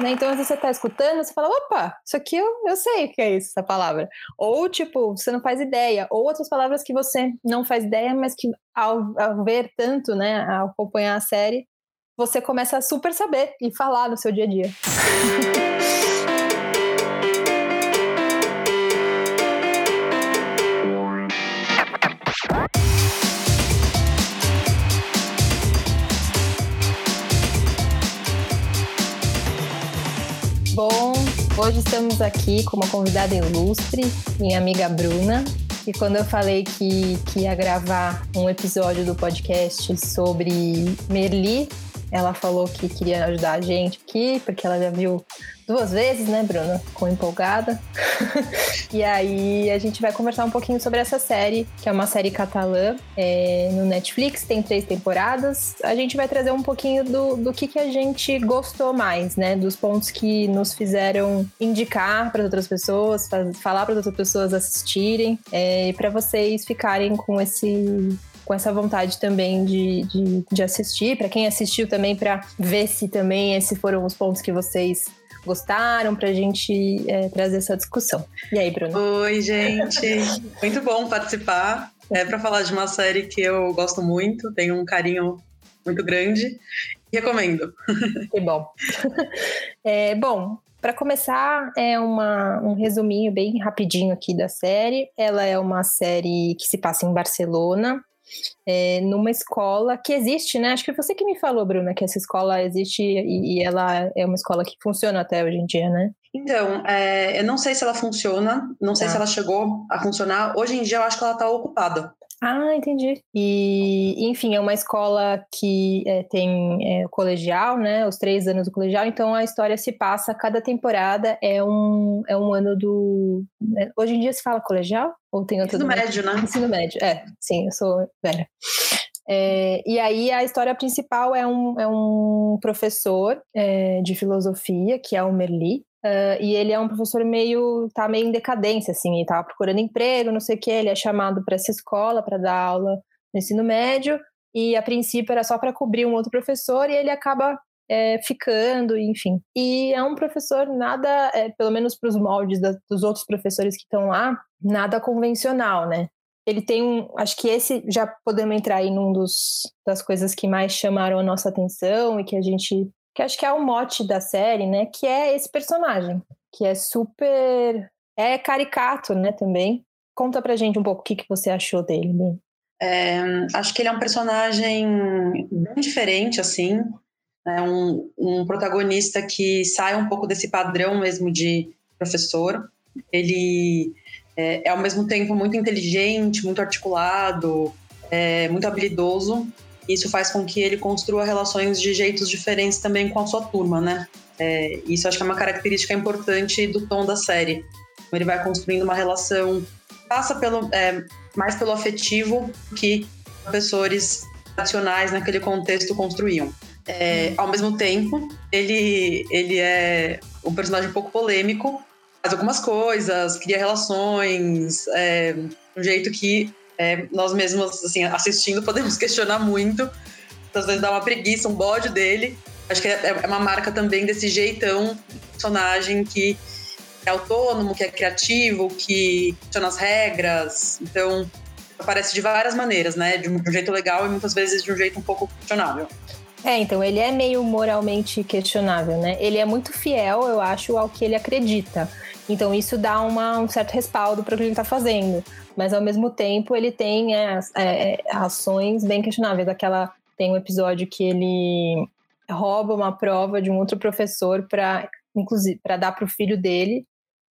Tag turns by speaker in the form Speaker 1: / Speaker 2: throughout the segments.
Speaker 1: Né? Então, às vezes você está escutando, você fala, opa, isso aqui eu, eu sei o que é isso, essa palavra. Ou, tipo, você não faz ideia. Ou outras palavras que você não faz ideia, mas que ao, ao ver tanto, né, ao acompanhar a série, você começa a super saber e falar no seu dia a dia. Hoje estamos aqui com uma convidada ilustre, minha amiga Bruna. E quando eu falei que, que ia gravar um episódio do podcast sobre Merli, ela falou que queria ajudar a gente aqui, porque ela já viu duas vezes, né, Bruna? Com empolgada. e aí a gente vai conversar um pouquinho sobre essa série, que é uma série catalã é, no Netflix, tem três temporadas. A gente vai trazer um pouquinho do, do que, que a gente gostou mais, né? Dos pontos que nos fizeram indicar para outras pessoas, falar para outras pessoas assistirem, é, e para vocês ficarem com esse com essa vontade também de, de, de assistir. Para quem assistiu também, para ver se também esses foram os pontos que vocês gostaram, para a gente é, trazer essa discussão. E aí, Bruno?
Speaker 2: Oi, gente. muito bom participar. É para falar de uma série que eu gosto muito, tenho um carinho muito grande. Recomendo.
Speaker 1: Que bom. É, bom, para começar, é uma, um resuminho bem rapidinho aqui da série. Ela é uma série que se passa em Barcelona, é, numa escola que existe, né? Acho que você que me falou, Bruna, que essa escola existe e, e ela é uma escola que funciona até hoje em dia, né?
Speaker 2: Então, é, eu não sei se ela funciona, não sei ah. se ela chegou a funcionar. Hoje em dia eu acho que ela está ocupada.
Speaker 1: Ah, entendi. E, enfim, é uma escola que é, tem é, colegial, né? Os três anos do colegial, então a história se passa, cada temporada é um, é um ano do. Né? Hoje em dia se fala colegial? Ou tem outro?
Speaker 2: Ensino médio, né?
Speaker 1: Ensino médio, é, sim, eu sou velha. É, e aí a história principal é um, é um professor é, de filosofia, que é o Merli, Uh, e ele é um professor meio, tá meio em decadência, assim, ele tava procurando emprego, não sei o que, ele é chamado para essa escola para dar aula no ensino médio, e a princípio era só para cobrir um outro professor, e ele acaba é, ficando, enfim. E é um professor nada, é, pelo menos para os moldes da, dos outros professores que estão lá, nada convencional, né? Ele tem um, acho que esse já podemos entrar aí num dos das coisas que mais chamaram a nossa atenção e que a gente que acho que é o mote da série, né? Que é esse personagem, que é super. É caricato, né, também. Conta pra gente um pouco o que, que você achou dele, né?
Speaker 2: É, acho que ele é um personagem bem diferente, assim. É um, um protagonista que sai um pouco desse padrão mesmo de professor. Ele é, é ao mesmo tempo muito inteligente, muito articulado, é, muito habilidoso isso faz com que ele construa relações de jeitos diferentes também com a sua turma, né? É, isso acho que é uma característica importante do tom da série. Ele vai construindo uma relação, passa pelo, é, mais pelo afetivo que professores tradicionais naquele contexto construíam. É, ao mesmo tempo, ele, ele é um personagem um pouco polêmico, faz algumas coisas, cria relações, é, um jeito que é, nós mesmos, assim, assistindo, podemos questionar muito. Às vezes dá uma preguiça, um bode dele. Acho que é, é uma marca também desse jeitão personagem que é autônomo, que é criativo, que questiona as regras. Então, aparece de várias maneiras, né? De um jeito legal e muitas vezes de um jeito um pouco questionável.
Speaker 1: É, então ele é meio moralmente questionável, né? Ele é muito fiel, eu acho, ao que ele acredita. Então isso dá uma, um certo respaldo para o que ele está fazendo. Mas ao mesmo tempo ele tem é, é, ações bem questionáveis. Aquela tem um episódio que ele rouba uma prova de um outro professor para inclusive para dar para o filho dele,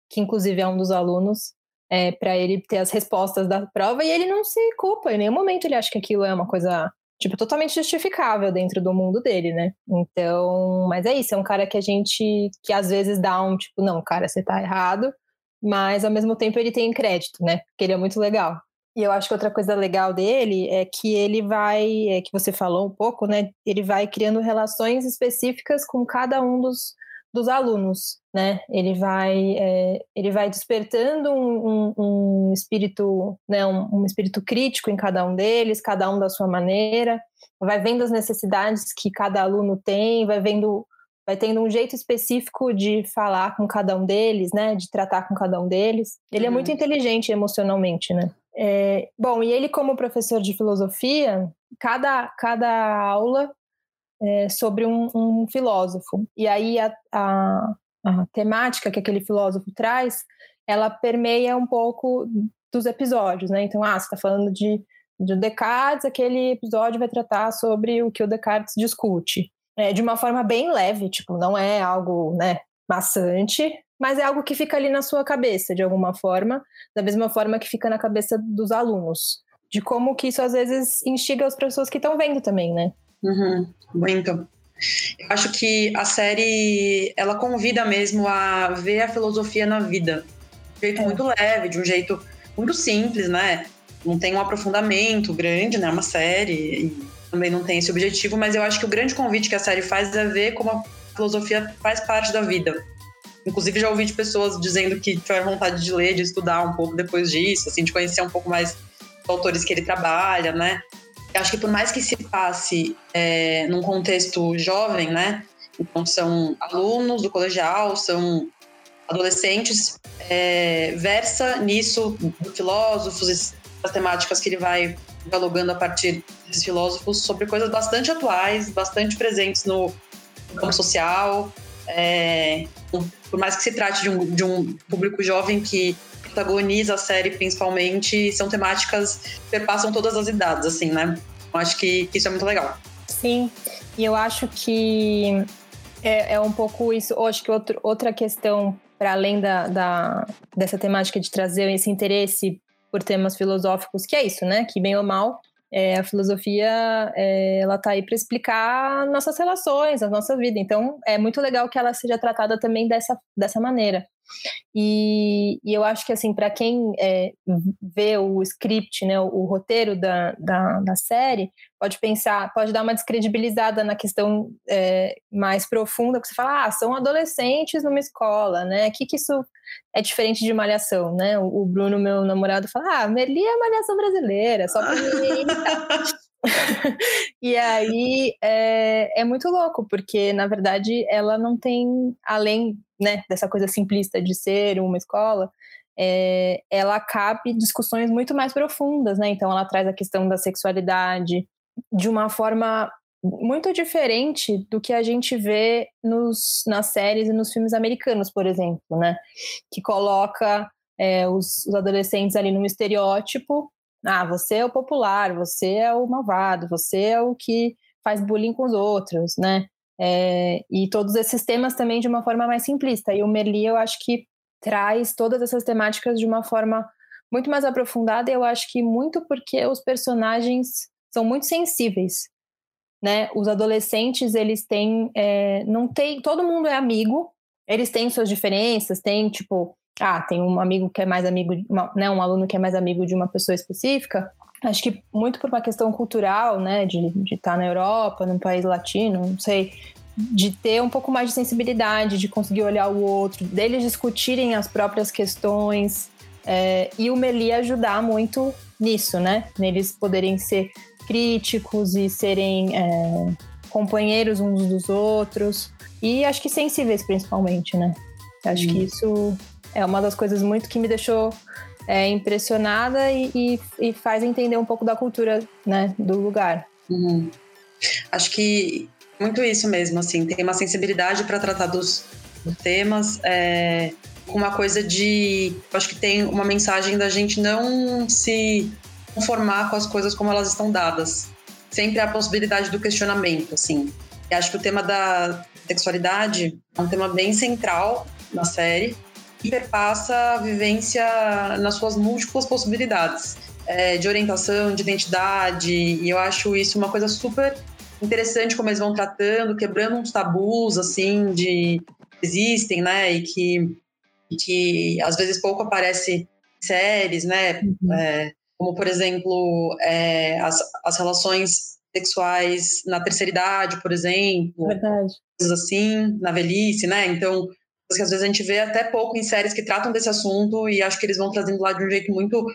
Speaker 1: que inclusive é um dos alunos, é, para ele ter as respostas da prova e ele não se culpa. Em nenhum momento ele acha que aquilo é uma coisa tipo, totalmente justificável dentro do mundo dele, né? Então, mas é isso, é um cara que a gente, que às vezes dá um tipo, não, cara, você tá errado, mas ao mesmo tempo ele tem crédito, né? Porque ele é muito legal. E eu acho que outra coisa legal dele é que ele vai, é que você falou um pouco, né? Ele vai criando relações específicas com cada um dos, dos alunos, né? Ele vai, é, ele vai despertando um, um, um espírito, né? Um, um, espírito crítico em cada um deles, cada um da sua maneira. Vai vendo as necessidades que cada aluno tem, vai vendo, vai tendo um jeito específico de falar com cada um deles, né? De tratar com cada um deles. Ele uhum. é muito inteligente emocionalmente, né? É, bom, e ele como professor de filosofia, cada, cada aula é sobre um, um filósofo. E aí a, a, a temática que aquele filósofo traz, ela permeia um pouco dos episódios, né? Então, ah, você está falando de, de Descartes, aquele episódio vai tratar sobre o que o Descartes discute. É, de uma forma bem leve, tipo, não é algo, né, maçante, mas é algo que fica ali na sua cabeça, de alguma forma, da mesma forma que fica na cabeça dos alunos. De como que isso às vezes instiga as pessoas que estão vendo também, né?
Speaker 2: Uhum, muito. Eu acho que a série ela convida mesmo a ver a filosofia na vida. De um jeito é. muito leve, de um jeito muito simples, né? Não tem um aprofundamento grande, né? É uma série também não tem esse objetivo, mas eu acho que o grande convite que a série faz é ver como a filosofia faz parte da vida. Inclusive, já ouvi de pessoas dizendo que tiveram vontade de ler, de estudar um pouco depois disso, assim, de conhecer um pouco mais os autores que ele trabalha, né? Acho que por mais que se passe é, num contexto jovem, né? Então, são alunos do colegial, são adolescentes, é, versa nisso filósofos, as temáticas que ele vai dialogando a partir desses filósofos sobre coisas bastante atuais, bastante presentes no campo social. É, por mais que se trate de um, de um público jovem que protagoniza a série principalmente, são temáticas que perpassam todas as idades, assim, né? Eu acho que, que isso é muito legal.
Speaker 1: Sim, e eu acho que é, é um pouco isso. Eu acho que outro, outra questão, para além da, da, dessa temática de trazer esse interesse por temas filosóficos, que é isso, né? Que bem ou mal, é, a filosofia é, ela está aí para explicar nossas relações, a nossa vida. Então é muito legal que ela seja tratada também dessa, dessa maneira. E, e eu acho que assim para quem é, vê o script, né, o, o roteiro da, da, da, série, pode pensar, pode dar uma descredibilizada na questão é, mais profunda, que você fala, ah, são adolescentes numa escola, né? O que, que isso é diferente de malhação, né? O, o Bruno, meu namorado, fala, ah, Merli é malhação brasileira, só pra e aí é, é muito louco, porque na verdade ela não tem, além né, dessa coisa simplista de ser uma escola, é, ela cabe discussões muito mais profundas, né? Então ela traz a questão da sexualidade de uma forma muito diferente do que a gente vê nos, nas séries e nos filmes americanos, por exemplo, né? Que coloca é, os, os adolescentes ali num estereótipo ah, você é o popular, você é o malvado, você é o que faz bullying com os outros, né? É, e todos esses temas também de uma forma mais simplista. E o Merli, eu acho que traz todas essas temáticas de uma forma muito mais aprofundada. Eu acho que muito porque os personagens são muito sensíveis, né? Os adolescentes, eles têm, é, não tem, todo mundo é amigo. Eles têm suas diferenças, tem tipo ah, tem um amigo que é mais amigo, uma, né, um aluno que é mais amigo de uma pessoa específica, acho que muito por uma questão cultural, né, de, de estar na Europa, num país latino, não sei, de ter um pouco mais de sensibilidade, de conseguir olhar o outro, deles discutirem as próprias questões, é, e o Meli ajudar muito nisso, né, neles poderem ser críticos e serem é, companheiros uns dos outros, e acho que sensíveis principalmente, né. Acho hum. que isso é uma das coisas muito que me deixou é, impressionada e, e, e, faz entender um pouco da cultura né, do lugar.
Speaker 2: Uhum. Acho que muito isso mesmo, assim, tem uma sensibilidade para tratar dos, temas, é, uma coisa de. Acho que tem uma mensagem da gente não se conformar com as coisas como elas estão dadas. Sempre há a possibilidade do questionamento, assim. E acho que o tema da sexualidade é um tema bem central na série perpassa a vivência nas suas múltiplas possibilidades é, de orientação, de identidade, e eu acho isso uma coisa super interessante como eles vão tratando, quebrando uns tabus, assim, de existem, né, e que, e que às vezes pouco aparece em séries, né, uhum. é, como, por exemplo, é, as, as relações sexuais na terceira idade, por exemplo.
Speaker 1: Verdade.
Speaker 2: Coisas assim, na velhice, né, então que às vezes a gente vê até pouco em séries que tratam desse assunto e acho que eles vão trazendo lá de um jeito muito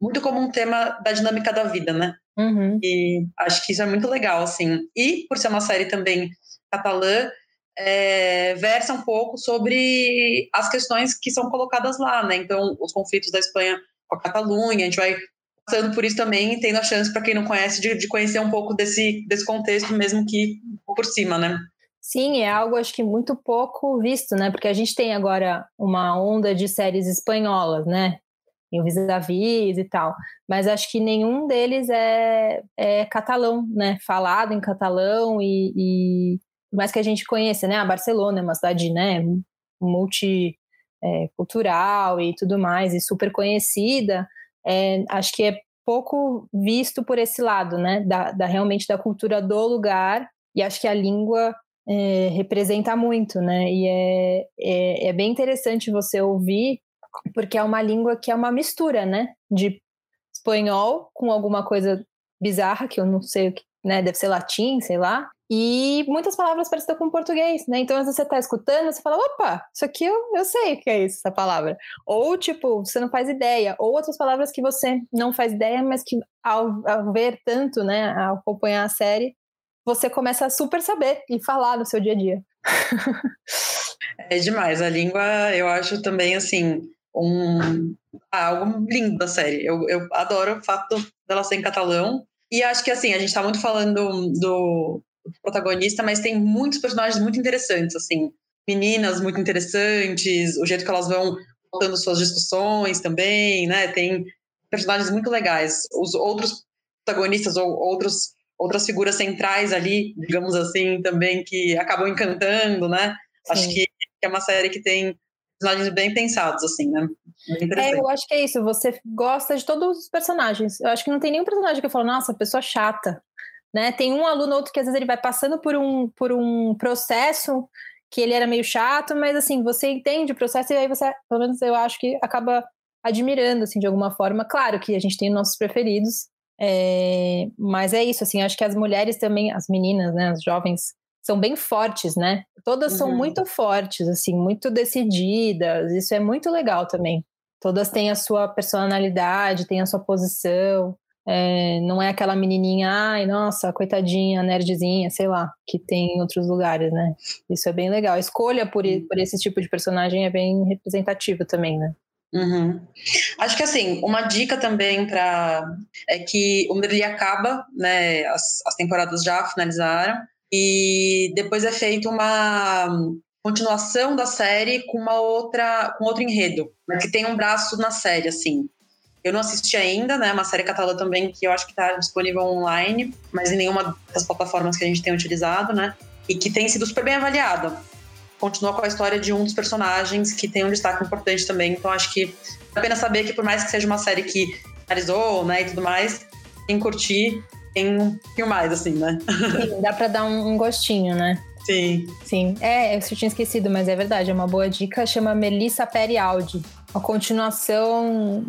Speaker 2: muito como um tema da dinâmica da vida, né?
Speaker 1: Uhum.
Speaker 2: E acho que isso é muito legal, assim. E por ser uma série também catalã, é, versa um pouco sobre as questões que são colocadas lá, né? Então, os conflitos da Espanha com a Catalunha, a gente vai passando por isso também tendo a chance, para quem não conhece, de, de, conhecer um pouco desse, desse contexto, mesmo que por cima, né?
Speaker 1: Sim, é algo acho que muito pouco visto, né? Porque a gente tem agora uma onda de séries espanholas, né? Em vis-a-vis e tal. Mas acho que nenhum deles é, é catalão, né? Falado em catalão e, e mais que a gente conheça, né? A Barcelona é uma cidade, né? Multicultural é, e tudo mais, e super conhecida. É, acho que é pouco visto por esse lado, né? Da, da realmente da cultura do lugar. E acho que a língua é, representa muito, né? E é, é, é, bem interessante você ouvir, porque é uma língua que é uma mistura, né? De espanhol com alguma coisa bizarra, que eu não sei o que, né? Deve ser latim, sei lá. E muitas palavras parecidas com português, né? Então, às vezes você está escutando, você fala, opa, isso aqui eu, eu sei o que é isso, essa palavra. Ou, tipo, você não faz ideia. Ou outras palavras que você não faz ideia, mas que ao, ao ver tanto, né, ao acompanhar a série, você começa a super saber e falar no seu dia a dia.
Speaker 2: é demais. A língua, eu acho também, assim, um, algo lindo da série. Eu, eu adoro o fato dela ser em catalão. E acho que, assim, a gente tá muito falando do, do protagonista, mas tem muitos personagens muito interessantes, assim. Meninas muito interessantes, o jeito que elas vão contando suas discussões também, né? Tem personagens muito legais. Os outros protagonistas ou outros outras figuras centrais ali, digamos assim, também que acabam encantando, né? Sim. Acho que é uma série que tem personagens bem pensados, assim, né?
Speaker 1: É, eu acho que é isso. Você gosta de todos os personagens. Eu acho que não tem nenhum personagem que eu falo, nossa, pessoa chata. Né? Tem um aluno outro que às vezes ele vai passando por um, por um processo que ele era meio chato, mas assim, você entende o processo e aí você, pelo menos eu acho que acaba admirando, assim, de alguma forma. Claro que a gente tem nossos preferidos, é, mas é isso, assim, acho que as mulheres também, as meninas, né, as jovens, são bem fortes, né? Todas uhum. são muito fortes, assim, muito decididas. Isso é muito legal também. Todas têm a sua personalidade, têm a sua posição. É, não é aquela menininha, ai, nossa, coitadinha, nerdzinha, sei lá, que tem em outros lugares, né? Isso é bem legal. A escolha por, por esse tipo de personagem é bem representativa também, né?
Speaker 2: Uhum. Acho que assim, uma dica também para é que o Merli acaba, né? As, as temporadas já finalizaram e depois é feita uma continuação da série com uma outra com outro enredo, né, que tem um braço na série assim. Eu não assisti ainda, né? Uma série catalã também que eu acho que está disponível online, mas em nenhuma das plataformas que a gente tem utilizado, né? E que tem sido super bem avaliada continua com a história de um dos personagens que tem um destaque importante também. Então acho que é pena saber que por mais que seja uma série que finalizou, né, e tudo mais, quem curtir tem um pouquinho mais, assim, né?
Speaker 1: Sim, dá pra dar um, gostinho, né?
Speaker 2: Sim.
Speaker 1: Sim. É, eu tinha esquecido, mas é verdade, é uma boa dica. Chama Melissa Perialdi. A continuação.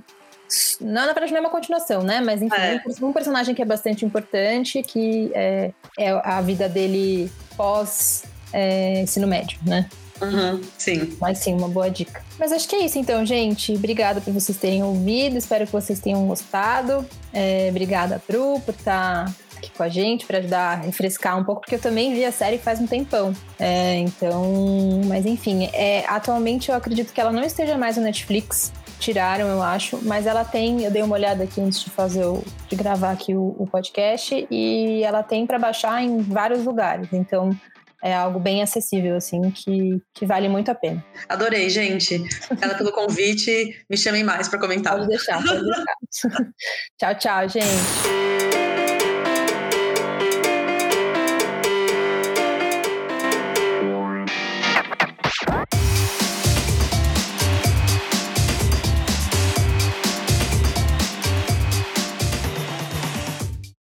Speaker 1: Não, na verdade, não é uma continuação, né? Mas enfim, é. um personagem que é bastante importante, que é, é a vida dele pós é, ensino médio, né?
Speaker 2: Uhum, sim.
Speaker 1: Mas sim, uma boa dica. Mas acho que é isso então, gente. Obrigada por vocês terem ouvido. Espero que vocês tenham gostado. É, obrigada, Bru, por estar tá aqui com a gente, para ajudar a refrescar um pouco, porque eu também vi a série faz um tempão. É, então, mas enfim, é, atualmente eu acredito que ela não esteja mais no Netflix. Tiraram, eu acho, mas ela tem. Eu dei uma olhada aqui antes de fazer o, de gravar aqui o, o podcast e ela tem para baixar em vários lugares. Então, é algo bem acessível, assim, que, que vale muito a pena.
Speaker 2: Adorei, gente. Obrigada pelo convite. Me chamem mais para comentar.
Speaker 1: Pode deixar, pode deixar. tchau, tchau, gente.